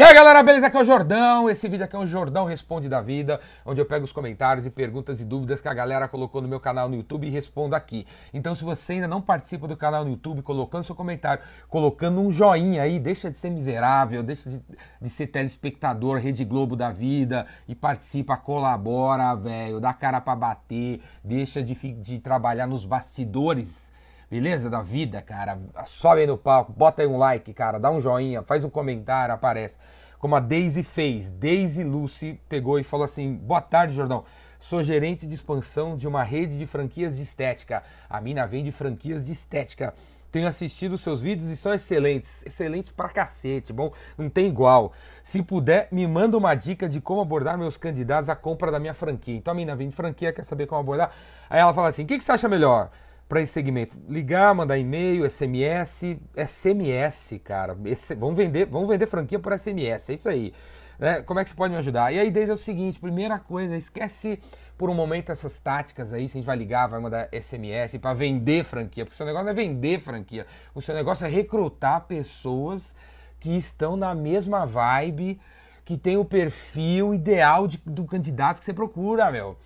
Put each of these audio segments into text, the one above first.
E aí galera, beleza? Aqui é o Jordão. Esse vídeo aqui é um Jordão Responde da Vida, onde eu pego os comentários e perguntas e dúvidas que a galera colocou no meu canal no YouTube e respondo aqui. Então, se você ainda não participa do canal no YouTube, colocando seu comentário, colocando um joinha aí, deixa de ser miserável, deixa de, de ser telespectador, Rede Globo da vida e participa, colabora, velho, dá cara pra bater, deixa de, de trabalhar nos bastidores beleza? Da vida, cara. Sobe aí no palco, bota aí um like, cara, dá um joinha, faz um comentário, aparece. Como a Daisy fez. Daisy Lucy pegou e falou assim: Boa tarde, Jordão. Sou gerente de expansão de uma rede de franquias de estética. A mina vende franquias de estética. Tenho assistido seus vídeos e são excelentes. Excelentes pra cacete, bom? Não tem igual. Se puder, me manda uma dica de como abordar meus candidatos à compra da minha franquia. Então a mina vende franquia, quer saber como abordar? Aí ela fala assim: o que, que você acha melhor? Para esse segmento? Ligar, mandar e-mail, SMS, SMS, cara. Esse, vamos vender, vamos vender franquia por SMS, é isso aí. Né? Como é que você pode me ajudar? E aí, desde é o seguinte, primeira coisa, esquece por um momento essas táticas aí, se a gente vai ligar, vai mandar SMS para vender franquia, porque o seu negócio não é vender franquia, o seu negócio é recrutar pessoas que estão na mesma vibe, que tem o perfil ideal de, do candidato que você procura, meu.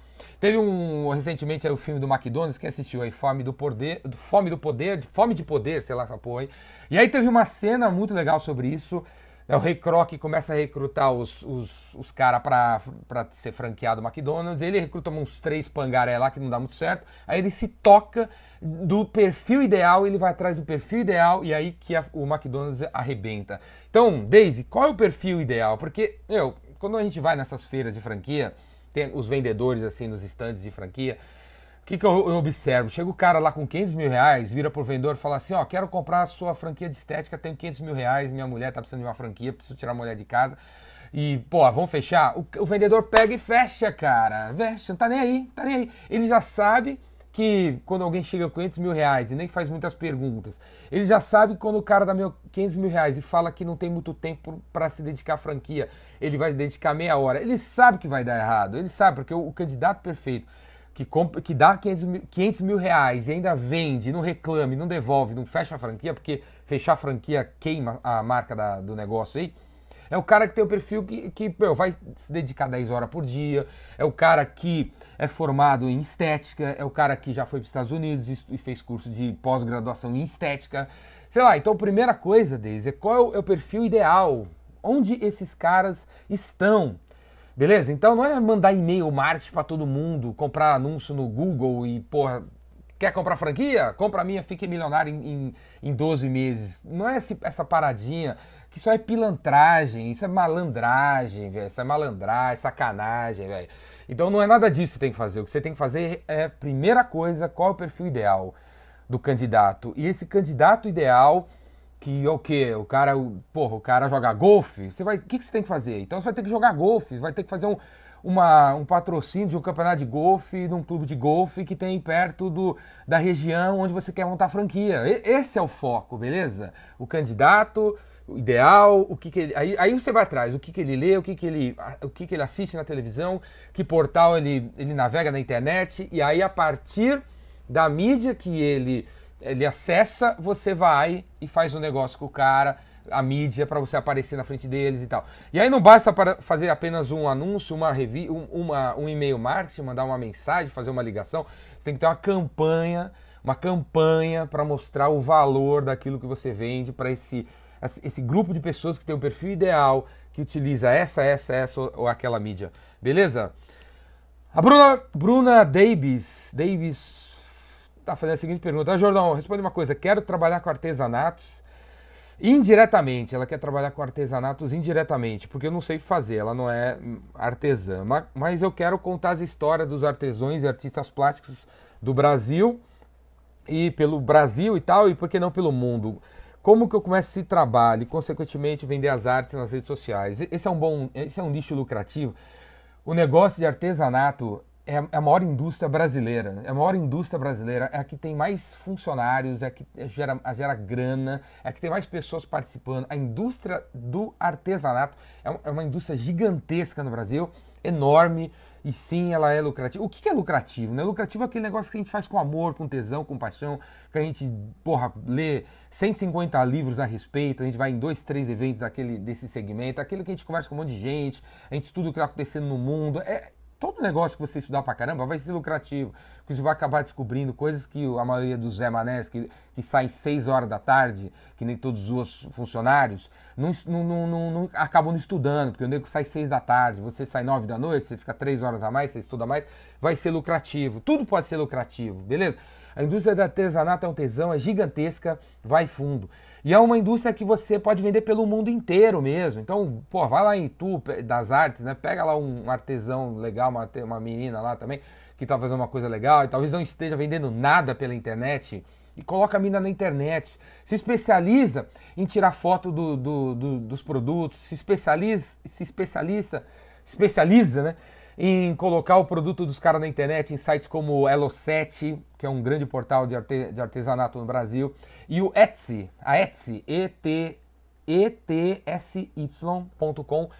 Teve um recentemente aí, o filme do McDonald's, que assistiu aí, Fome do Poder, Fome do Poder, Fome de Poder, sei lá essa porra aí. E aí teve uma cena muito legal sobre isso. Né, o Rei Kroc começa a recrutar os, os, os caras pra, ser franqueado McDonald's. Ele recruta uns três pangaré lá que não dá muito certo. Aí ele se toca do perfil ideal, ele vai atrás do perfil ideal e aí que a, o McDonald's arrebenta. Então, Daisy, qual é o perfil ideal? Porque, eu, quando a gente vai nessas feiras de franquia, tem os vendedores assim nos estandes de franquia. O que, que eu, eu, observo? Chega o cara lá com 500 mil reais, vira pro vendedor e fala assim: Ó, quero comprar a sua franquia de estética, tenho 500 mil reais, minha mulher tá precisando de uma franquia, preciso tirar a mulher de casa. E, pô, vamos fechar? O, o vendedor pega e fecha, cara. Fecha, não tá nem aí, tá nem aí. Ele já sabe que quando alguém chega com 500 mil reais e nem faz muitas perguntas, ele já sabe quando o cara dá 500 mil reais e fala que não tem muito tempo para se dedicar à franquia, ele vai dedicar meia hora. Ele sabe que vai dar errado, ele sabe, porque o, o candidato perfeito que, compra, que dá 500 mil, 500 mil reais e ainda vende, não reclame, não devolve, não fecha a franquia, porque fechar a franquia queima a marca da, do negócio aí, é o cara que tem o perfil que, que meu, vai se dedicar 10 horas por dia. É o cara que é formado em estética. É o cara que já foi para os Estados Unidos e fez curso de pós-graduação em estética. Sei lá, então a primeira coisa, Deise, é qual é o perfil ideal? Onde esses caras estão? Beleza? Então não é mandar e-mail marketing para todo mundo, comprar anúncio no Google e, porra, quer comprar franquia? Compra a minha, fique milionário em, em, em 12 meses. Não é esse, essa paradinha que isso é pilantragem, isso é malandragem, velho. Isso é malandragem, sacanagem, velho. Então não é nada disso que você tem que fazer. O que você tem que fazer é, primeira coisa, qual é o perfil ideal do candidato? E esse candidato ideal, que é o quê? O cara, porra, o cara joga golfe, você vai. O que, que você tem que fazer? Então você vai ter que jogar golfe, vai ter que fazer um, uma, um patrocínio de um campeonato de golfe, de um clube de golfe que tem perto do, da região onde você quer montar franquia. E, esse é o foco, beleza? O candidato o ideal, o que, que ele, aí, aí você vai atrás, o que, que ele lê, o que, que ele, o que, que ele assiste na televisão, que portal ele, ele navega na internet, e aí a partir da mídia que ele, ele acessa, você vai e faz um negócio com o cara, a mídia para você aparecer na frente deles e tal. E aí não basta para fazer apenas um anúncio, uma revi um, uma, um e-mail marketing, mandar uma mensagem, fazer uma ligação. Você tem que ter uma campanha, uma campanha para mostrar o valor daquilo que você vende para esse esse grupo de pessoas que tem o perfil ideal, que utiliza essa, essa, essa ou aquela mídia. Beleza? A Bruna, Bruna Davis, Davis tá fazendo a seguinte pergunta. Ah, Jordão, responde uma coisa. Quero trabalhar com artesanatos indiretamente. Ela quer trabalhar com artesanatos indiretamente, porque eu não sei fazer. Ela não é artesã. Mas eu quero contar as histórias dos artesãos e artistas plásticos do Brasil e pelo Brasil e tal, e por que não pelo mundo. Como que eu começo esse trabalho e, consequentemente, vender as artes nas redes sociais? Esse é um bom, esse é um nicho lucrativo. O negócio de artesanato é a maior indústria brasileira. É a maior indústria brasileira, é a que tem mais funcionários, é a que gera, gera grana, é a que tem mais pessoas participando. A indústria do artesanato é uma indústria gigantesca no Brasil, enorme e sim, ela é lucrativa. O que é lucrativo? Né? Lucrativo é aquele negócio que a gente faz com amor, com tesão, com paixão, que a gente, porra, lê 150 livros a respeito, a gente vai em dois, três eventos daquele, desse segmento, aquele que a gente conversa com um monte de gente, a gente estuda o que está acontecendo no mundo. É, todo negócio que você estudar pra caramba vai ser lucrativo. Porque você vai acabar descobrindo coisas que a maioria dos Zé Manés, que, que saem 6 horas da tarde, que nem todos os funcionários, não, não, não, não acabam não estudando. Porque o nego sai 6 da tarde, você sai 9 da noite, você fica 3 horas a mais, você estuda mais, vai ser lucrativo. Tudo pode ser lucrativo, beleza? A indústria do artesanato é um tesão, é gigantesca, vai fundo. E é uma indústria que você pode vender pelo mundo inteiro mesmo. Então, pô, vai lá em Tu das artes, né? Pega lá um artesão legal, uma, uma menina lá também, que tá fazendo uma coisa legal e talvez não esteja vendendo nada pela internet. E coloca a mina na internet. Se especializa em tirar foto do, do, do, dos produtos, se especializa, se especialista, especializa, né? Em colocar o produto dos caras na internet em sites como o Elo7, que é um grande portal de, arte, de artesanato no Brasil, e o Etsy, a Etsy, E-T, etsy.com,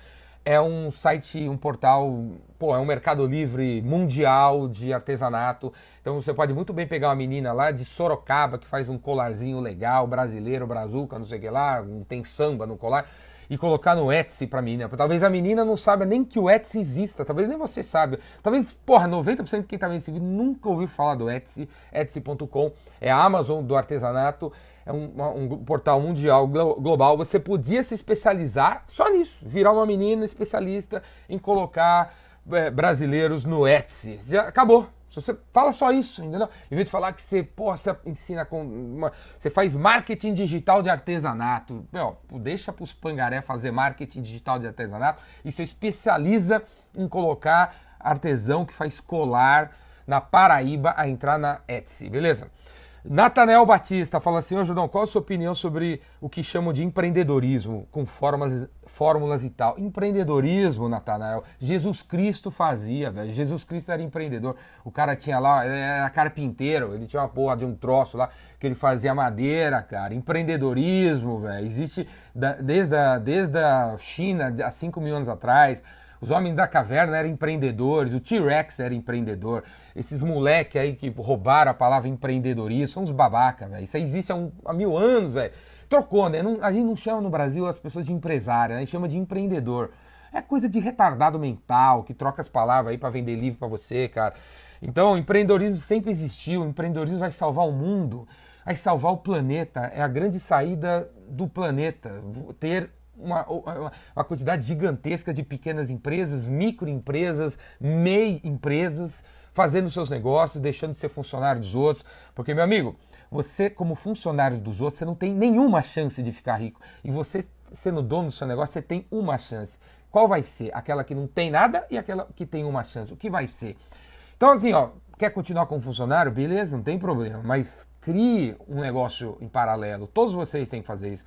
é um site, um portal, pô, é um mercado livre mundial de artesanato. Então você pode muito bem pegar uma menina lá de Sorocaba que faz um colarzinho legal, brasileiro, brazuca, não sei o que lá, tem samba no colar e colocar no Etsy pra menina. Talvez a menina não saiba nem que o Etsy exista, talvez nem você saiba. Talvez, porra, 90% de quem tá vendo esse vídeo nunca ouviu falar do Etsy, etsy.com, é a Amazon do artesanato, é um, um, portal mundial, global. Você podia se especializar só nisso, virar uma menina especialista em colocar é, brasileiros no Etsy. Já acabou. Se você fala só isso, entendeu? Em vez de falar que você, porra, você ensina com. Uma, você faz marketing digital de artesanato. Meu, deixa os pangaré fazer marketing digital de artesanato e você especializa em colocar artesão que faz colar na Paraíba a entrar na Etsy, beleza? Natanel Batista fala assim, ô Judão, qual a sua opinião sobre o que chamam de empreendedorismo, com fórmulas, fórmulas e tal? Empreendedorismo, Natanael, Jesus Cristo fazia, velho. Jesus Cristo era empreendedor. O cara tinha lá, era carpinteiro, ele tinha uma porra de um troço lá que ele fazia madeira, cara. Empreendedorismo, velho. Existe desde a, desde a China, há 5 mil anos atrás. Os homens da caverna eram empreendedores, o T-Rex era empreendedor. Esses moleque aí que roubaram a palavra empreendedorismo são uns babaca, velho. Isso existe há, um, há, mil anos, velho. Trocou, né? Não, a gente não chama no Brasil as pessoas de empresária, né? a gente chama de empreendedor. É coisa de retardado mental, que troca as palavras aí para vender livro para você, cara. Então, empreendedorismo sempre existiu, o empreendedorismo vai salvar o mundo, vai salvar o planeta, é a grande saída do planeta. Ter uma, uma, uma, quantidade gigantesca de pequenas empresas, microempresas, MEI empresas, fazendo seus negócios, deixando de ser funcionário dos outros. Porque, meu amigo, você, como funcionário dos outros, você não tem nenhuma chance de ficar rico. E você, sendo dono do seu negócio, você tem uma chance. Qual vai ser? Aquela que não tem nada e aquela que tem uma chance. O que vai ser? Então, assim, ó, quer continuar como funcionário? Beleza, não tem problema. Mas crie um negócio em paralelo. Todos vocês têm que fazer isso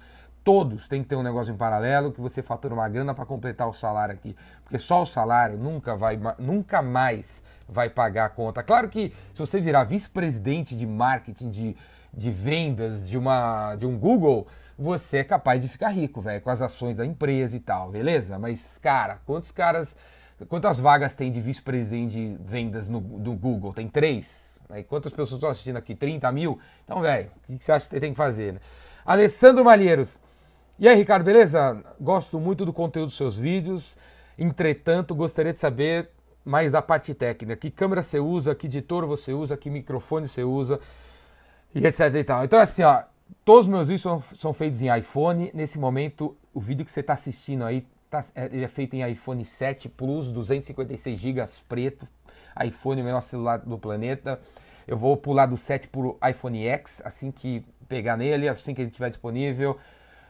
todos têm que ter um negócio em paralelo que você fatura uma grana para completar o salário aqui, porque só o salário nunca vai nunca mais vai pagar a conta. Claro que se você virar vice-presidente de marketing de, de vendas de uma de um Google, você é capaz de ficar rico, velho, com as ações da empresa e tal, beleza? Mas cara, quantos caras quantas vagas tem de vice-presidente de vendas no, do Google? Tem três? Né? Quantas pessoas estão assistindo aqui? 30 mil? Então, velho, o que você acha que você tem que fazer? Né? Alessandro Malheiros, e aí, Ricardo, beleza? Gosto muito do conteúdo dos seus vídeos. Entretanto, gostaria de saber mais da parte técnica. Que câmera você usa, que editor você usa, que microfone você usa, e etc e tal. Então, assim, ó, todos os meus vídeos são, são feitos em iPhone. Nesse momento, o vídeo que você está assistindo aí, tá, é, ele é feito em iPhone 7 Plus, 256 GB preto. iPhone, o menor celular do planeta. Eu vou pular do 7 para o iPhone X, assim que pegar nele, assim que ele estiver disponível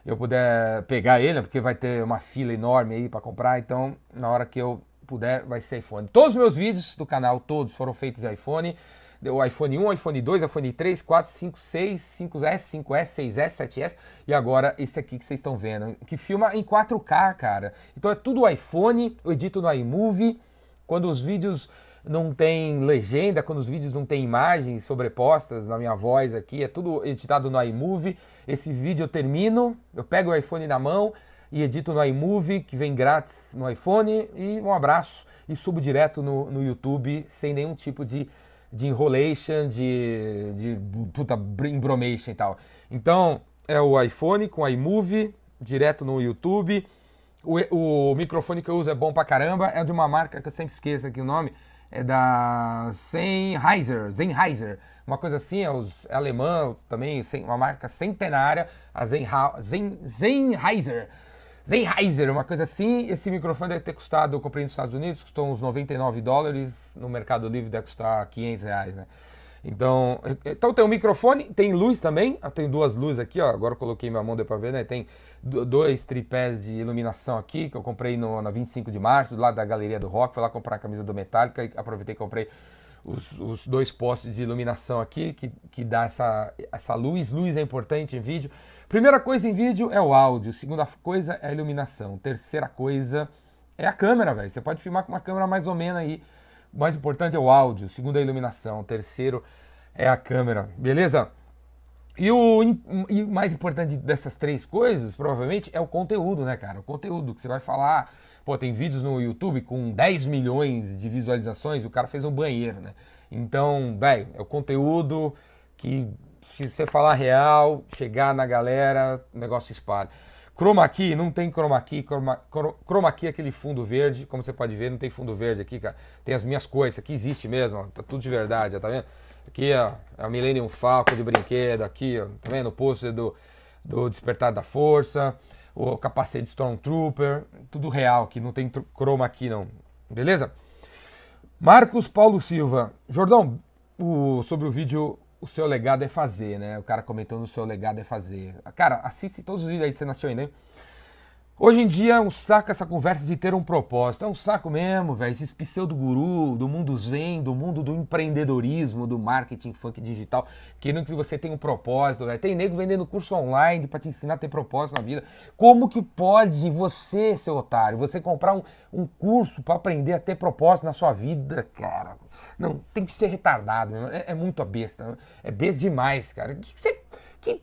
eu puder pegar ele, porque vai ter uma fila enorme aí para comprar, então na hora que eu puder vai ser iPhone. Todos os meus vídeos do canal, todos foram feitos em iPhone. O iPhone 1, iPhone 2, iPhone 3, 4, 5, 6, 5S, 5S, 6S, 7S e agora esse aqui que vocês estão vendo, que filma em 4K, cara. Então é tudo iPhone, eu edito no iMovie. Quando os vídeos não tem legenda, quando os vídeos não tem imagens sobrepostas na minha voz aqui, é tudo editado no iMovie. Esse vídeo eu termino, eu pego o iPhone na mão, e edito no iMovie, que vem grátis no iPhone, e um abraço e subo direto no, no YouTube sem nenhum tipo de, de enrolation, de, de puta embromation e tal. Então é o iPhone com iMovie, direto no YouTube. O, o, microfone que eu uso é bom pra caramba, é de uma marca que eu sempre esqueço aqui o nome, é da Sennheiser, Sennheiser, uma coisa assim, é, os, é alemã também, uma marca centenária, a Sennheiser. Sennheiser, uma coisa assim. Esse microfone deve ter custado, eu comprei nos Estados Unidos, custou uns 99 dólares, no Mercado Livre deve custar 500 reais, né? Então, então tem um microfone, tem luz também, eu tenho duas luzes aqui, ó, agora eu coloquei minha mão, deu pra ver, né? Tem dois tripés de iluminação aqui, que eu comprei no, na 25 de março, lado da Galeria do Rock, fui lá comprar a camisa do Metallica e aproveitei e comprei os, os, dois postes de iluminação aqui, que, que dá essa, essa luz. Luz é importante em vídeo. Primeira coisa em vídeo é o áudio, segunda coisa é a iluminação, terceira coisa é a câmera, velho. Você pode filmar com uma câmera mais ou menos aí. O mais importante é o áudio, segundo a iluminação, terceiro é a câmera, beleza? E o e mais importante dessas três coisas, provavelmente, é o conteúdo, né, cara? O conteúdo que você vai falar. Pô, tem vídeos no YouTube com 10 milhões de visualizações o cara fez um banheiro, né? Então, velho, é o conteúdo que, se você falar real, chegar na galera, o negócio espalha. Chroma key, não tem chroma key, chroma, chroma key é aquele fundo verde, como você pode ver, não tem fundo verde aqui, cara. Tem as minhas coisas, aqui existe mesmo, tá tudo de verdade, tá vendo? Aqui, ó, é a Millennium Falcon de brinquedo, aqui, ó, tá vendo? O pôster do, do Despertar da Força, o capacete Stormtrooper, tudo real aqui, não tem chroma aqui não, beleza? Marcos Paulo Silva, Jordão, o, sobre o vídeo O Seu Legado é Fazer, né? O cara comentou no Seu Legado é Fazer. Cara, assiste todos os vídeos aí, você nasceu ainda, hein? Hoje em dia é um saco essa conversa de ter um propósito. É um saco mesmo, velho. Esses pseudo-guru do mundo zen, do mundo do empreendedorismo, do marketing funk digital, querendo que você tenha um propósito, velho. Tem nego vendendo curso online para te ensinar a ter propósito na vida. Como que pode você, seu otário, você comprar um, um curso para aprender a ter propósito na sua vida, cara? Não, tem que ser retardado mesmo. É, é muito a besta. É besta demais, cara. O que, que você que,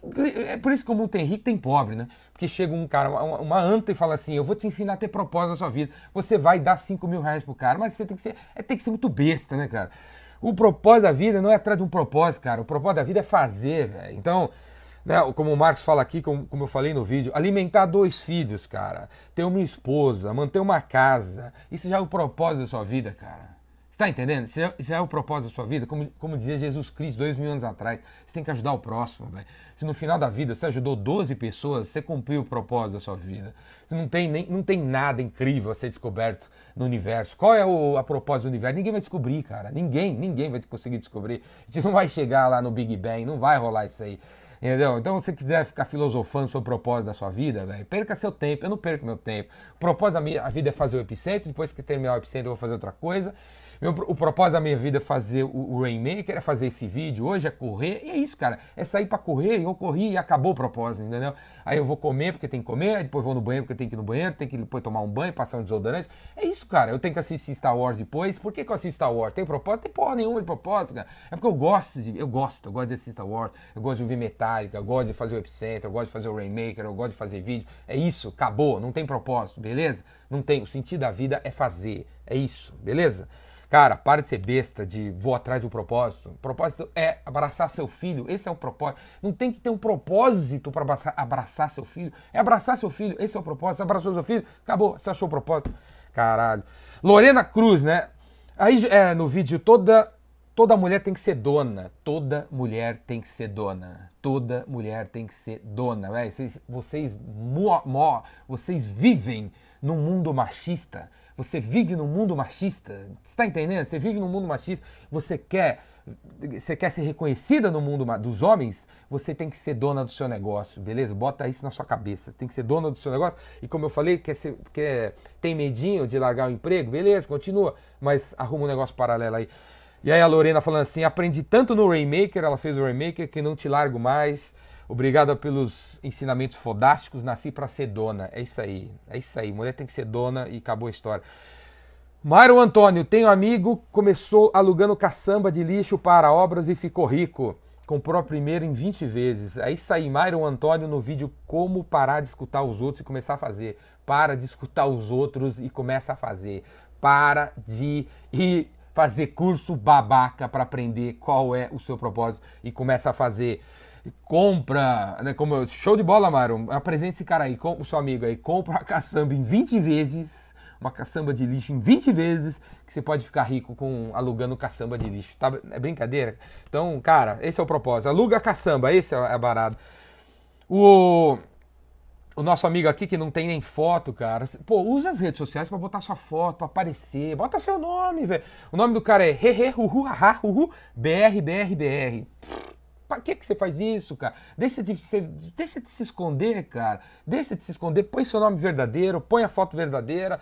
é por isso que o mundo tem rico, tem pobre, né? Porque chega um cara, uma, uma, anta e fala assim: Eu vou te ensinar a ter propósito na sua vida. Você vai dar 5 mil reais pro cara, mas você tem que ser, é, tem que ser muito besta, né, cara? O propósito da vida não é atrás de um propósito, cara. O propósito da vida é fazer, velho. Então, né, como o Marcos fala aqui, como, como eu falei no vídeo, alimentar dois filhos, cara. Ter uma esposa, manter uma casa. Isso já é o propósito da sua vida, cara. Está entendendo? Isso é, isso é, o propósito da sua vida. Como, como dizia Jesus Cristo dois mil anos atrás, você tem que ajudar o próximo, velho. Se no final da vida você ajudou 12 pessoas, você cumpriu o propósito da sua vida. Você não tem, nem, não tem nada incrível a ser descoberto no universo. Qual é o, a propósito do universo? Ninguém vai descobrir, cara. Ninguém, ninguém vai conseguir descobrir. A gente não vai chegar lá no Big Bang, não vai rolar isso aí. Entendeu? Então, se você quiser ficar filosofando sobre o propósito da sua vida, velho, perca seu tempo. Eu não perco meu tempo. O propósito da minha vida é fazer o epicentro. Depois que terminar o epicentro, eu vou fazer outra coisa. Meu, o propósito da minha vida é fazer o, o Rainmaker, é fazer esse vídeo hoje, é correr. E é isso, cara. É sair para correr, eu corri e acabou o propósito, entendeu? Aí eu vou comer porque tem que comer, depois vou no banheiro porque tem que ir no banheiro, tem que depois tomar um banho, passar um desodorante. É isso, cara. Eu tenho que assistir Star Wars depois. Por que, que eu assisto Star Wars? Tem propósito? Tem porra nenhuma de propósito, cara. É porque eu gosto de. Eu gosto, eu gosto de assistir Star Wars, eu gosto de ouvir Metallica, eu gosto de fazer o Epicenter, eu gosto de fazer o Rainmaker, eu gosto de fazer vídeo. É isso, acabou, não tem propósito, beleza? Não tem. O sentido da vida é fazer. É isso, beleza? Cara, para de ser besta, de vou atrás um propósito. O propósito é abraçar seu filho. Esse é o propósito. Não tem que ter um propósito para abraçar, abraçar, seu filho. É abraçar seu filho. Esse é o propósito. Você abraçou seu filho, acabou. Você achou o propósito. Caralho. Lorena Cruz, né? Aí é, no vídeo toda toda mulher tem que ser dona. Toda mulher tem que ser dona. Toda mulher tem que ser dona. Véio. Vocês, vocês, mo, mo, vocês vivem num mundo machista. Você vive num mundo machista. Está entendendo? Você vive num mundo machista. Você quer, você quer ser reconhecida no mundo dos homens. Você tem que ser dona do seu negócio, beleza? Bota isso na sua cabeça. Tem que ser dona do seu negócio. E como eu falei, quer ser, quer, tem medinho de largar o emprego, beleza? Continua, mas arruma um negócio paralelo aí. E aí a Lorena falando assim: aprendi tanto no Rainmaker, ela fez o Rainmaker, que não te largo mais. Obrigado pelos ensinamentos fodásticos. Nasci para ser dona. É isso aí. É isso aí. Mulher tem que ser dona e acabou a história. Mário Antônio, tenho amigo, começou alugando caçamba de lixo para obras e ficou rico. comprou a primeira em 20 vezes. Aí sai Myron Antônio no vídeo Como parar de escutar os outros e começar a fazer. Para de escutar os outros e começa a fazer. Para de ir fazer curso babaca para aprender qual é o seu propósito e começa a fazer. Compra, né, como show de bola, Myron. Apresente esse cara aí, com, o seu amigo aí, compra a caçamba em 20 vezes uma caçamba de lixo em 20 vezes, que você pode ficar rico com alugando caçamba de lixo. Tá, é brincadeira? Então, cara, esse é o propósito. Aluga caçamba, esse é a barato. O, o nosso amigo aqui que não tem nem foto, cara. Pô, usa as redes sociais para botar sua foto, para aparecer. Bota seu nome, velho. O nome do cara é Hehe Huhu Haha BR BR BR. Pra que, que você faz isso, cara? Deixa de, deixa de se esconder, cara. Deixa de se esconder. Põe seu nome verdadeiro, põe a foto verdadeira.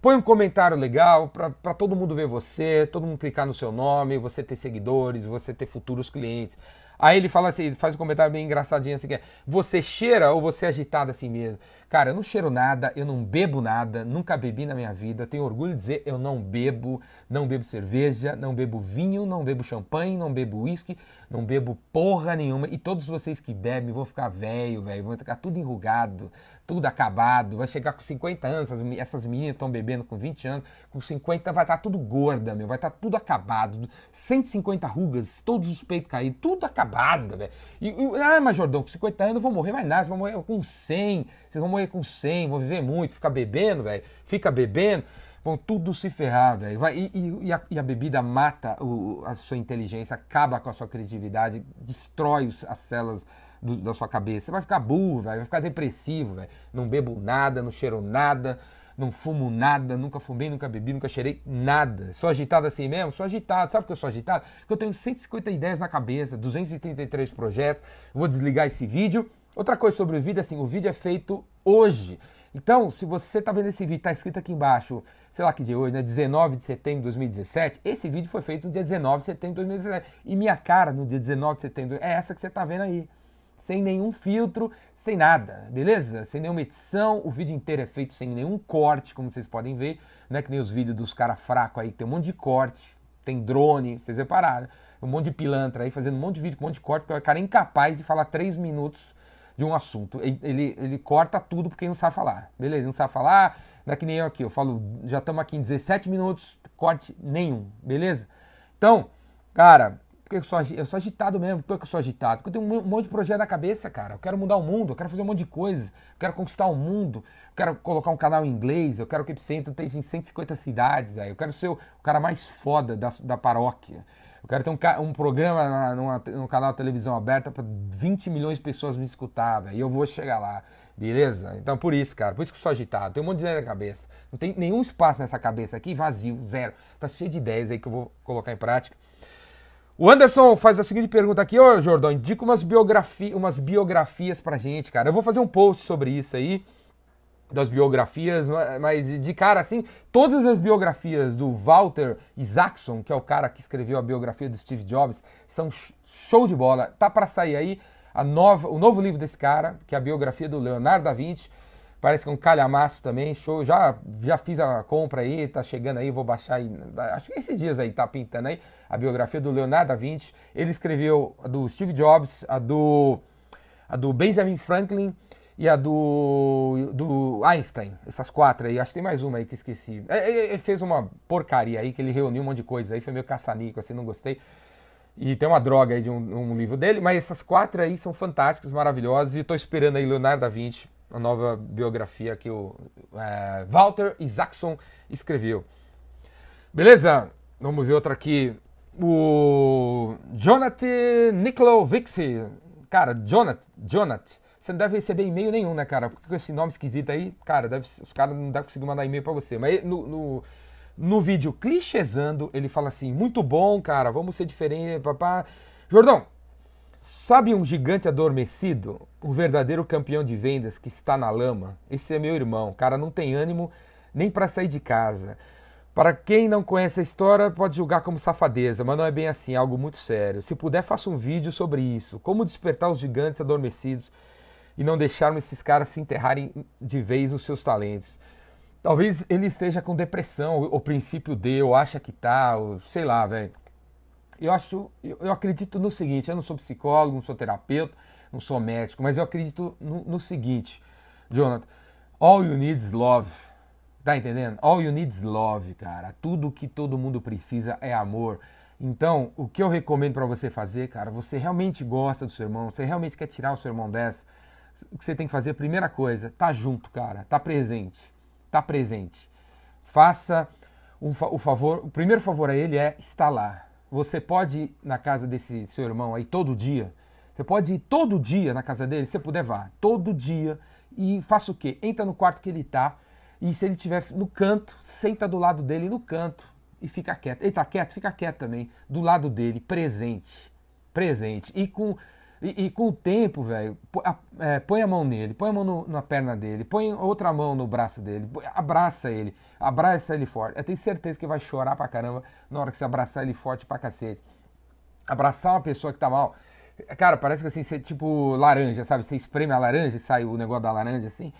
Põe um comentário legal para todo mundo ver você, todo mundo clicar no seu nome, você ter seguidores, você ter futuros clientes. Aí ele fala assim, faz um comentário bem engraçadinho assim, que é, você cheira ou você é agitado assim mesmo? Cara, eu não cheiro nada, eu não bebo nada, nunca bebi na minha vida, tenho orgulho de dizer, eu não bebo, não bebo cerveja, não bebo vinho, não bebo champanhe, não bebo uísque, não bebo porra nenhuma, e todos vocês que bebem vão ficar velho, velho, vão ficar tudo enrugado, tudo acabado, vai chegar com 50 anos, essas, meninas estão bebendo com 20 anos, com 50 vai estar tá tudo gorda, meu, vai estar tá tudo acabado, 150 rugas, todos os peitos caídos, tudo acabado, velho. E, e, ah, mas Jordão, com 50 anos eu vou morrer mais nada, vou morrer com 100, vocês vão morrer com 100, vão viver muito, ficar bebendo, velho, fica bebendo vão tudo se ferrar, velho. E, e, e, a bebida mata o, a sua inteligência, acaba com a sua criatividade, destrói as células do, da sua cabeça. Você vai ficar burro, véio, vai ficar depressivo, velho. Não bebo nada, não cheiro nada, não fumo nada, nunca fumei, nunca bebi, nunca cheirei nada. Sou agitado assim mesmo? Sou agitado. Sabe por que eu sou agitado? Porque eu tenho 150 ideias na cabeça, 233 projetos. Vou desligar esse vídeo. Outra coisa sobre o vídeo, assim, o vídeo é feito hoje. Então, se você está vendo esse vídeo, está escrito aqui embaixo, sei lá que dia hoje, né? 19 de setembro de 2017. Esse vídeo foi feito no dia 19 de setembro de 2017. E minha cara no dia 19 de setembro é essa que você está vendo aí sem nenhum filtro, sem nada, beleza? Sem nenhuma edição, o vídeo inteiro é feito sem nenhum corte, como vocês podem ver, não é que nem os vídeos dos caras fracos aí, que tem um monte de corte, tem drone, vocês repararam, um monte de pilantra aí fazendo um monte de vídeo com um monte de corte, porque o cara é incapaz de falar três minutos de um assunto. Ele, ele, corta tudo porque não sabe falar, beleza? Não sabe falar, não é que nem eu aqui, eu falo, já estamos aqui em 17 minutos, corte nenhum, beleza? Então, cara, porque eu sou, eu sou agitado mesmo. Por que eu sou agitado? Porque eu tenho um monte de projeto na cabeça, cara. Eu quero mudar o mundo, eu quero fazer um monte de coisas, eu quero conquistar o mundo, eu quero colocar um canal em inglês, eu quero que o Epicentro esteja em 150 cidades, velho. Eu quero ser o, o, cara mais foda da, da paróquia. Eu quero ter um, um programa num canal de televisão aberta para 20 milhões de pessoas me escutar, velho. E eu vou chegar lá, beleza? Então por isso, cara, por isso que eu sou agitado. Tem um monte de ideia na cabeça. Não tem nenhum espaço nessa cabeça aqui, vazio, zero. Tá cheio de ideias aí que eu vou colocar em prática. O Anderson faz a seguinte pergunta aqui, ô Jordão, indica umas, biografi umas biografias pra gente, cara. Eu vou fazer um post sobre isso aí, das biografias, mas de cara assim, todas as biografias do Walter Isaacson, que é o cara que escreveu a biografia do Steve Jobs, são show de bola. Tá para sair aí a nova, o novo livro desse cara, que é a biografia do Leonardo da Vinci. Parece que é um calhamaço também, show. Já, já fiz a compra aí, tá chegando aí, vou baixar aí. Acho que esses dias aí tá pintando aí a biografia do Leonardo da Vinci. Ele escreveu a do Steve Jobs, a do, a do Benjamin Franklin e a do, do Einstein. Essas quatro aí. Acho que tem mais uma aí que esqueci. É, é, ele fez uma porcaria aí, que ele reuniu um monte de coisa aí, foi meio caçanico, assim, não gostei. E tem uma droga aí de um, um livro dele, mas essas quatro aí são fantásticas, maravilhosas, e estou esperando aí Leonardo da Vinci a nova biografia que o é, Walter Isaacson escreveu. Beleza? Vamos ver outra aqui. O Jonathan Nikolovic. Cara, Jonathan, Jonathan. Você não deve receber e-mail nenhum, né, cara? Porque com esse nome esquisito aí, cara, deve, os caras não devem conseguir mandar e-mail para você. Mas no, no, no vídeo clichêsando, ele fala assim: muito bom, cara, vamos ser diferentes, papá. Jordão, Sabe um gigante adormecido? Um verdadeiro campeão de vendas que está na lama? Esse é meu irmão. O cara não tem ânimo nem para sair de casa. Para quem não conhece a história, pode julgar como safadeza, mas não é bem assim, é algo muito sério. Se puder, faça um vídeo sobre isso. Como despertar os gigantes adormecidos e não deixarmos esses caras se enterrarem de vez nos seus talentos. Talvez ele esteja com depressão, o princípio de, ou acha que tá, ou sei lá, velho. eu acho, eu, eu, acredito no seguinte, eu não sou psicólogo, não sou terapeuta, não sou médico, mas eu acredito no, no seguinte, Jonathan, all you need is love. Tá entendendo? All you need is love, cara. Tudo que todo mundo precisa é amor. Então, o que eu recomendo para você fazer, cara, você realmente gosta do seu irmão, você realmente quer tirar o seu irmão dessa, que você tem que fazer, primeira coisa, tá junto, cara, tá presente, tá presente. Faça um, o favor, o primeiro favor a ele é estar lá. Você pode ir na casa desse seu irmão aí todo dia. Você pode ir todo dia na casa dele, se puder vá, todo dia e faça o quê? Entra no quarto que ele tá e se ele estiver no canto, senta do lado dele no canto e fica quieto. Ele tá quieto, fica quieto também, do lado dele, presente. Presente. E com, e, e com o tempo, velho, é, põe a mão nele, põe a mão no, na perna dele, põe outra mão no braço dele, abraça ele, abraça ele forte. Eu tenho certeza que vai chorar pra caramba na hora que você abraçar ele forte pra cacete. Abraçar uma pessoa que tá mal. Cara, parece que assim, você tipo laranja, sabe? Você espreme a laranja e sai o negócio da laranja assim.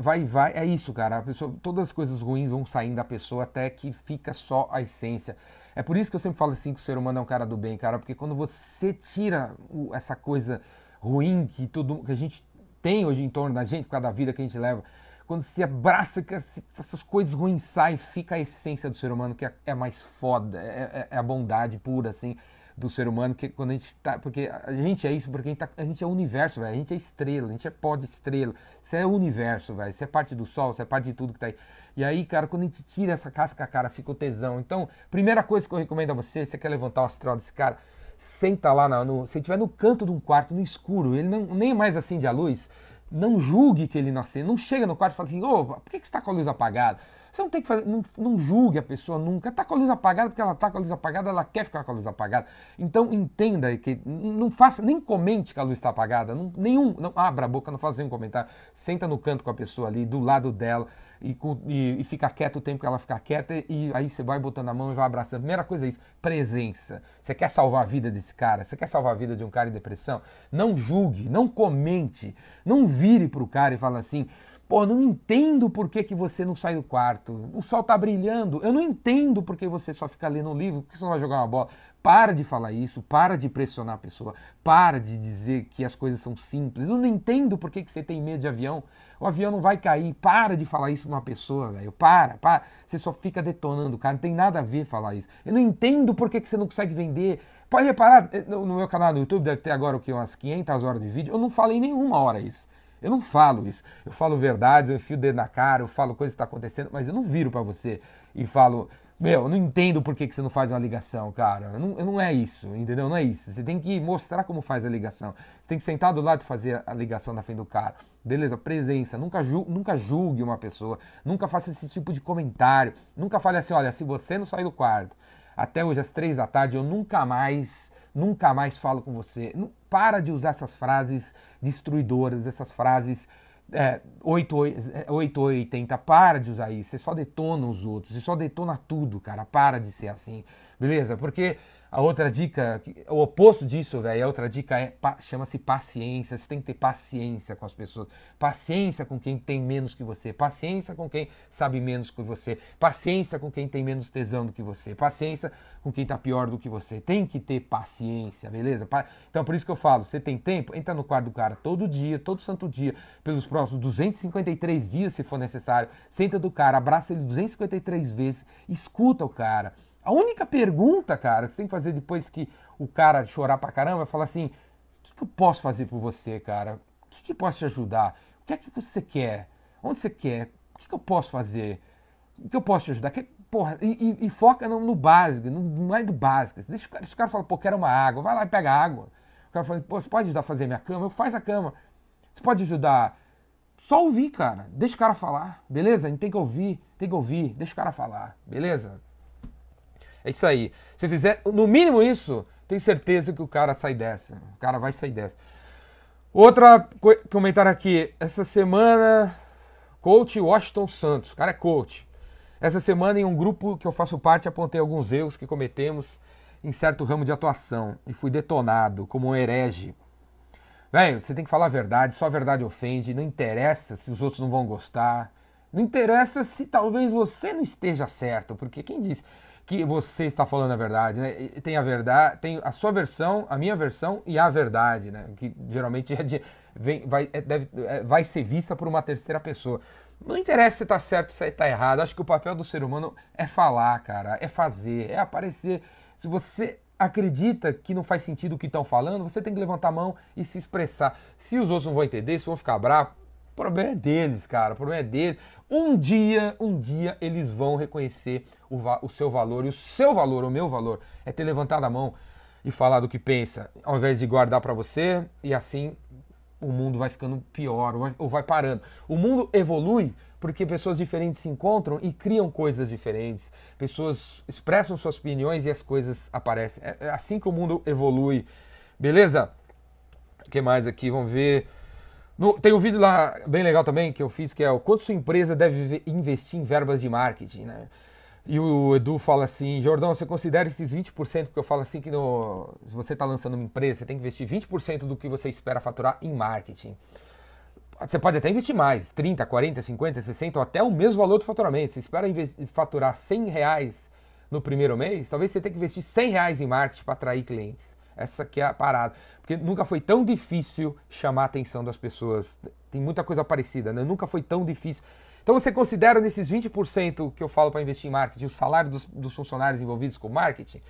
Vai, vai, é isso, cara. A pessoa, todas as coisas ruins vão saindo da pessoa até que fica só a essência. É por isso que eu sempre falo assim que o ser humano é um cara do bem, cara, porque quando você tira essa coisa ruim que tudo que a gente tem hoje em torno da gente, por causa da vida que a gente leva, quando se abraça que essas coisas ruins saem, fica a essência do ser humano que é, é mais foda, é, é, é a bondade pura, assim do ser humano, que quando a gente tá. Porque a gente é isso, porque a gente, tá, a gente é universo, velho. A gente é estrela, a gente é pó de estrela. Você é o universo, velho. Você é parte do sol, você é parte de tudo que tá aí. E aí, cara, quando a gente tira essa casca, cara, fica o tesão. Então, primeira coisa que eu recomendo a você, você quer levantar o astral desse cara, senta lá no. Se estiver no canto de um quarto, no escuro, ele não, nem mais acende a luz. Não julgue que ele nasceu. Não chega no quarto e fala assim, ô, por que, que está com a luz apagada? Você não tem que fazer, não, não julgue a pessoa nunca. Está com a luz apagada porque ela está com a luz apagada, ela quer ficar com a luz apagada. Então entenda que não faça, nem comente que a luz está apagada, não, nenhum, não abra a boca, não faça nenhum comentário. Senta no canto com a pessoa ali, do lado dela e, e, e fica quieto o tempo que ela ficar quieta e aí você vai botando a mão e vai abraçando. Primeira coisa é isso, presença. Você quer salvar a vida desse cara? Você quer salvar a vida de um cara em depressão? Não julgue, não comente, não vire para o cara e fala assim Pô, não entendo por que, que você não sai do quarto. O sol tá brilhando. Eu não entendo por que você só fica lendo um livro, por que você não vai jogar uma bola. Para de falar isso, para de pressionar a pessoa, para de dizer que as coisas são simples. Eu não entendo por que, que você tem medo de avião. O avião não vai cair. Para de falar isso pra uma pessoa, velho. Para, para. Você só fica detonando, cara. Não tem nada a ver falar isso. Eu não entendo por que, que você não consegue vender. Pode reparar, eh, no meu canal no YouTube deve ter agora o que? Umas 500 horas de vídeo. Eu não falei nenhuma hora isso. Eu não falo isso. Eu falo verdades, eu enfio o dedo na cara, eu falo coisas que estão tá acontecendo, mas eu não viro para você e falo, meu, eu não entendo por que, que você não faz uma ligação, cara. Não, não é isso, entendeu? Não é isso. Você tem que mostrar como faz a ligação. Você tem que sentar do lado e fazer a ligação na frente do cara. Beleza? Presença. Nunca, ju nunca julgue uma pessoa. Nunca faça esse tipo de comentário. Nunca fale assim, olha, se você não sair do quarto até hoje às três da tarde, eu nunca mais nunca mais falo com você. Para de usar essas frases destruidoras, essas frases é, 880, é, para de usar isso. Você só detona os outros, você só detona tudo, cara. Para de ser assim, beleza? Porque a outra dica, o oposto disso, velho, a outra dica é chama-se paciência. Você tem que ter paciência com as pessoas. Paciência com quem tem menos que você. Paciência com quem sabe menos que você. Paciência com quem tem menos tesão do que você. Paciência com quem tá pior do que você. Tem que ter paciência, beleza? Então por isso que eu falo, você tem tempo, entra no quarto do cara todo dia, todo santo dia, pelos próximos 253 dias, se for necessário. Senta do cara, abraça ele 253 vezes, escuta o cara a única pergunta, cara, que você tem que fazer depois que o cara chorar pra caramba é falar assim: o que, que eu posso fazer por você, cara? O que, que posso te ajudar? O que é que você quer? Onde você quer? O que, que eu posso fazer? O que eu posso te ajudar? Que, porra, e, e, e foca no, no, básico, no, é do básico. Deixa o cara, se o cara fala, pô, quero uma água, vai lá e pega água. O cara fala, pô, você pode ajudar a fazer minha cama? Eu faz a cama. Você pode ajudar. Só ouvir, cara. Deixa o cara falar, beleza? A gente tem que ouvir, tem que ouvir, deixa o cara falar, beleza? É isso aí. Se fizer no mínimo isso, tem certeza que o cara sai dessa. O cara vai sair dessa. Outra comentário aqui. Essa semana, coach Washington Santos. O cara é coach. Essa semana, em um grupo que eu faço parte, apontei alguns erros que cometemos em certo ramo de atuação e fui detonado como um herege. Velho, você tem que falar a verdade, só a verdade ofende, não interessa se os outros não vão gostar, não interessa se talvez você não esteja certo, porque quem disse que você está falando a verdade, né? Tem a verdade, tem a sua versão, a minha versão e a verdade, né? Que geralmente é de, vem, vai, é, deve, é, vai ser vista por uma terceira pessoa. Não interessa se está certo, se está errado. Acho que o papel do ser humano é falar, cara, é fazer, é aparecer. Se você acredita que não faz sentido o que estão falando, você tem que levantar a mão e se expressar. Se os outros não vão entender, se vão ficar bravos, o problema é deles, cara. O problema é deles. Um dia, um dia eles vão reconhecer o, o seu valor. E o seu valor, o meu valor, é ter levantado a mão e falar do que pensa, ao invés de guardar para você e assim o mundo vai ficando pior ou vai, ou vai, parando. O mundo evolui porque pessoas diferentes se encontram e criam coisas diferentes. Pessoas expressam suas opiniões e as coisas aparecem. É, é assim que o mundo evolui. Beleza? O que mais aqui? Vamos ver. No, tem um vídeo lá bem legal também que eu fiz que é o quanto sua empresa deve investir em verbas de marketing, né? E o Edu fala assim, Jordão, você considera esses 20%, porque eu falo assim que no, se você está lançando uma empresa, você tem que investir 20% do que você espera faturar em marketing. Você pode até investir mais, 30, 40, 50, 60, ou até o mesmo valor do faturamento. Você espera faturar 100 reais no primeiro mês, talvez você tenha que investir 100 reais em marketing para atrair clientes. Essa que é a parada. Porque nunca foi tão difícil chamar a atenção das pessoas. Tem muita coisa parecida, né? Nunca foi tão difícil. Então você considera nesses 20% que eu falo para investir em marketing o salário dos, dos, funcionários envolvidos com marketing?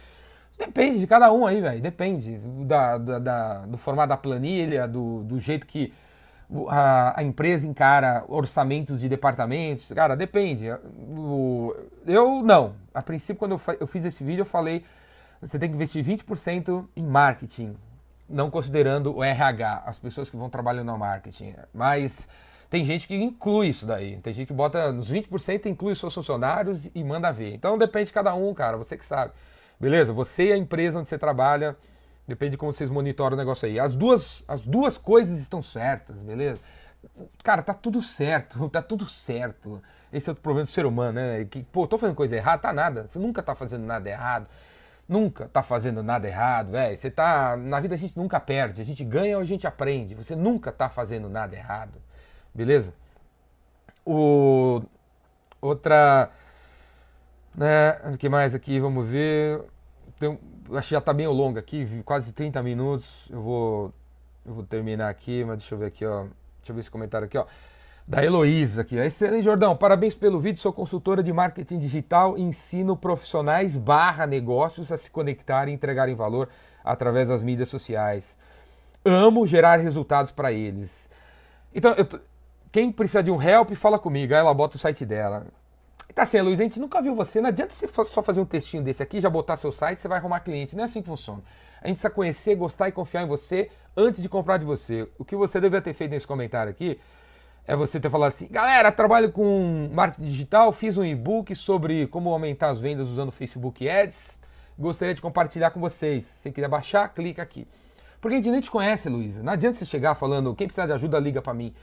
Depende de cada um aí, velho. Depende da, da, da, do formato da planilha, do, do jeito que a, a, empresa encara orçamentos de departamentos. Cara, depende. Eu não. A princípio, quando eu, eu fiz esse vídeo, eu falei você tem que investir 20% em marketing, não considerando o RH, as pessoas que vão trabalhando no marketing. Mas tem gente que inclui isso daí. Tem gente que bota nos 20% inclui seus funcionários e manda ver. Então depende de cada um, cara, você que sabe. Beleza? Você e a empresa onde você trabalha, depende de como vocês monitoram o negócio aí. As duas, as duas coisas estão certas, beleza? Cara, tá tudo certo, tá tudo certo. Esse é o problema do ser humano, né? Que, pô, tô fazendo coisa errada, tá nada. Você nunca tá fazendo nada errado nunca tá fazendo nada errado, velho. Você tá. Na vida a gente nunca perde, a gente ganha ou a gente aprende. Você nunca tá fazendo nada errado. Beleza? O. Outra. Né? O que mais aqui? Vamos ver. Tem, acho que já tá bem longo aqui, quase 30 minutos. Eu vou. Eu vou terminar aqui, mas deixa eu ver aqui, ó. Deixa eu ver esse comentário aqui, ó da Heloísa aqui. Excelente, Jordão. Parabéns pelo vídeo. Sou consultora de marketing digital e ensino profissionais barra negócios a se conectar e entregarem valor através das mídias sociais. Amo gerar resultados para eles. Então, eu, quem precisa de um help, fala comigo. Aí ela bota o site dela. Tá assim, Heloísa, a gente nunca viu você. Não adianta você só fazer um textinho desse aqui, já botar seu site, você vai arrumar cliente. Não é assim que funciona. A gente precisa conhecer, gostar e confiar em você antes de comprar de você. O que você deveria ter feito nesse comentário aqui é você ter falado assim, galera, trabalho com marketing digital, fiz um e-book sobre como aumentar as vendas usando Facebook Ads, gostaria de compartilhar com vocês. Se você quiser baixar, clica aqui. Porque a gente nem te conhece, Luísa. Não adianta você chegar falando, quem precisar de ajuda, liga para mim.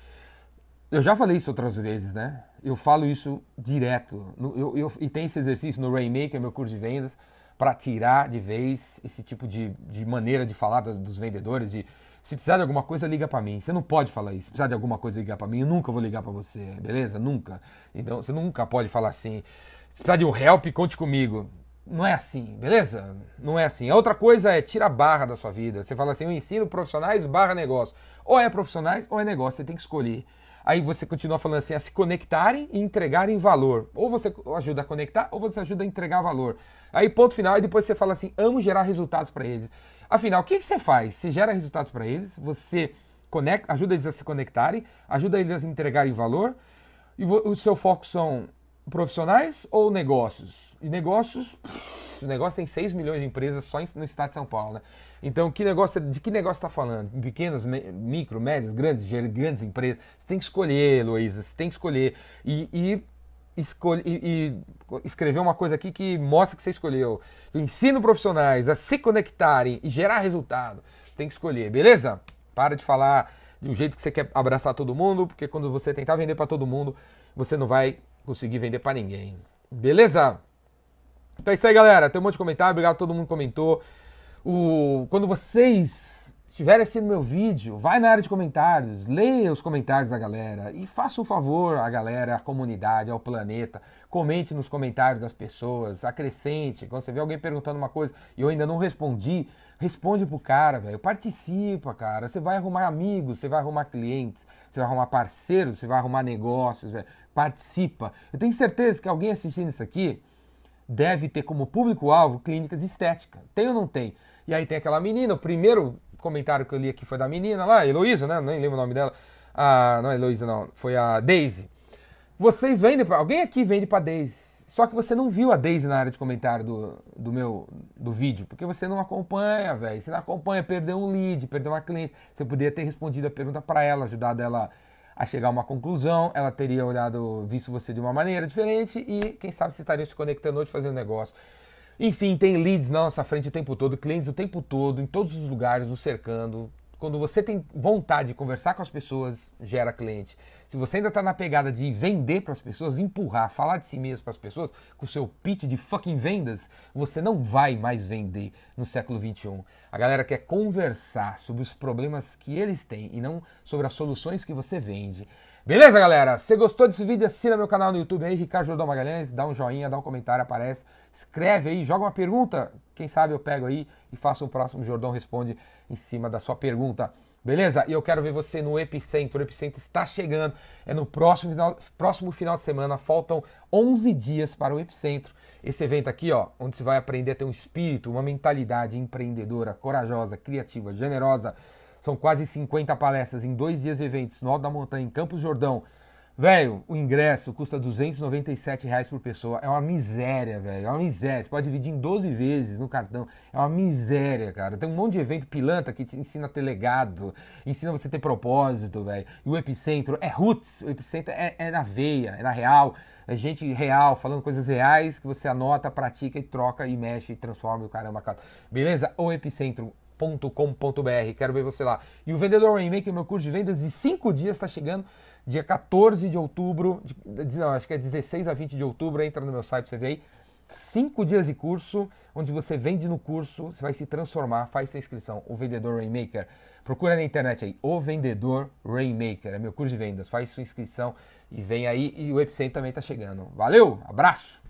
Eu já falei isso outras vezes, né? Eu falo isso direto. Eu, eu, e tem esse exercício no Rainmaker, meu curso de vendas, para tirar de vez esse tipo de, de maneira de falar dos vendedores, de se precisar de alguma coisa, liga para mim. Você não pode falar isso. Se precisar de alguma coisa, ligar para mim. Eu nunca vou ligar para você, beleza? Nunca. Então, você nunca pode falar assim. Se precisar de um help, conte comigo. Não é assim, beleza? Não é assim. A outra coisa é tira a barra da sua vida. Você fala assim, eu ensino profissionais barra negócio. Ou é profissionais ou é negócio. Você tem que escolher. Aí você continua falando assim, a se conectarem e entregarem valor. Ou você ajuda a conectar, ou você ajuda a entregar valor. Aí ponto final, e depois você fala assim, amo gerar resultados para eles. Afinal, o que, que você faz? Você gera resultados para eles, você conecta, ajuda eles a se conectarem, ajuda eles a entregarem valor, e o seu foco são profissionais ou negócios? E negócios, o negócio tem 6 milhões de empresas só no estado de São Paulo, né? Então, que negócio, de que negócio está falando? Pequenas, micro, médias, grandes, grandes empresas? Você tem que escolher, Luísa, você tem que escolher. E, e escolhe, e, e escrever uma coisa aqui que mostra que você escolheu. Eu ensino profissionais a se conectarem e gerar resultado. Tem que escolher, beleza? Para de falar de um jeito que você quer abraçar todo mundo, porque quando você tentar vender para todo mundo, você não vai conseguir vender para ninguém. Beleza? Então é isso aí, galera. Tem um monte de comentário. Obrigado a todo mundo que comentou. O... Quando vocês estiver assistindo meu vídeo, vai na área de comentários, leia os comentários da galera e faça um favor à galera, à comunidade, ao planeta. Comente nos comentários das pessoas, acrescente. Quando você vê alguém perguntando uma coisa e eu ainda não respondi, responde pro cara, velho. Participa, cara. Você vai arrumar amigos, você vai arrumar clientes, você vai arrumar parceiros, você vai arrumar negócios, velho. Participa. Eu tenho certeza que alguém assistindo isso aqui deve ter como público-alvo clínicas estéticas. Tem ou não tem? E aí tem aquela menina, o primeiro comentário que eu li aqui foi da menina lá, Heloísa, né? Nem lembro o nome dela. Ah, não é Heloísa, não. Foi a Daisy. Vocês vendem pra... Alguém aqui vende pra Daisy. Só que você não viu a Daisy na área de comentário do, do meu do vídeo, porque você não acompanha, velho. Você não acompanha, perdeu um lead, perdeu uma cliente. Você poderia ter respondido a pergunta para ela, ajudado ela a chegar a uma conclusão, ela teria olhado, visto você de uma maneira diferente e quem sabe você estaria se conectando ou fazendo negócio. Enfim, tem leads na nossa frente o tempo todo, clientes o tempo todo, em todos os lugares, nos cercando. Quando você tem vontade de conversar com as pessoas, gera cliente. Se você ainda está na pegada de vender para as pessoas, empurrar, falar de si mesmo para as pessoas, com o seu pitch de fucking vendas, você não vai mais vender no século 21. A galera quer conversar sobre os problemas que eles têm e não sobre as soluções que você vende. Beleza, galera? Se gostou desse vídeo, assina meu canal no YouTube aí, Ricardo Jordão Magalhães, dá um joinha, dá um comentário, aparece, escreve aí, joga uma pergunta, quem sabe eu pego aí e faço o próximo Jordão Responde em cima da sua pergunta. Beleza? E eu quero ver você no Epicentro. O Epicentro está chegando. É no próximo final, próximo final de semana. Faltam 11 dias para o Epicentro. Esse evento aqui, ó, onde você vai aprender a ter um espírito, uma mentalidade empreendedora, corajosa, criativa, generosa, são quase 50 palestras em dois dias de eventos no Alto da Montanha, em Campos Jordão. Velho, o ingresso custa 297 reais por pessoa. É uma miséria, velho. É uma miséria. Você pode dividir em 12 vezes no cartão. É uma miséria, cara. Tem um monte de evento pilantra que te ensina a ter legado, ensina você a ter propósito, velho. E o epicentro é roots. O epicentro é, é na veia, é na real. É gente real, falando coisas reais que você anota, pratica e troca e mexe e transforma o caramba. Beleza? O epicentro com.br Quero ver você lá. E o Vendedor Rainmaker, meu curso de vendas de 5 dias, está chegando dia 14 de outubro, de, não, acho que é 16 a 20 de outubro, entra no meu site, você vê aí. 5 dias de curso, onde você vende no curso, você vai se transformar, faz sua inscrição, o Vendedor Rainmaker. Procura na internet aí, o Vendedor Rainmaker, é meu curso de vendas, faz sua inscrição e vem aí, e o Epicentro também está chegando. Valeu, abraço!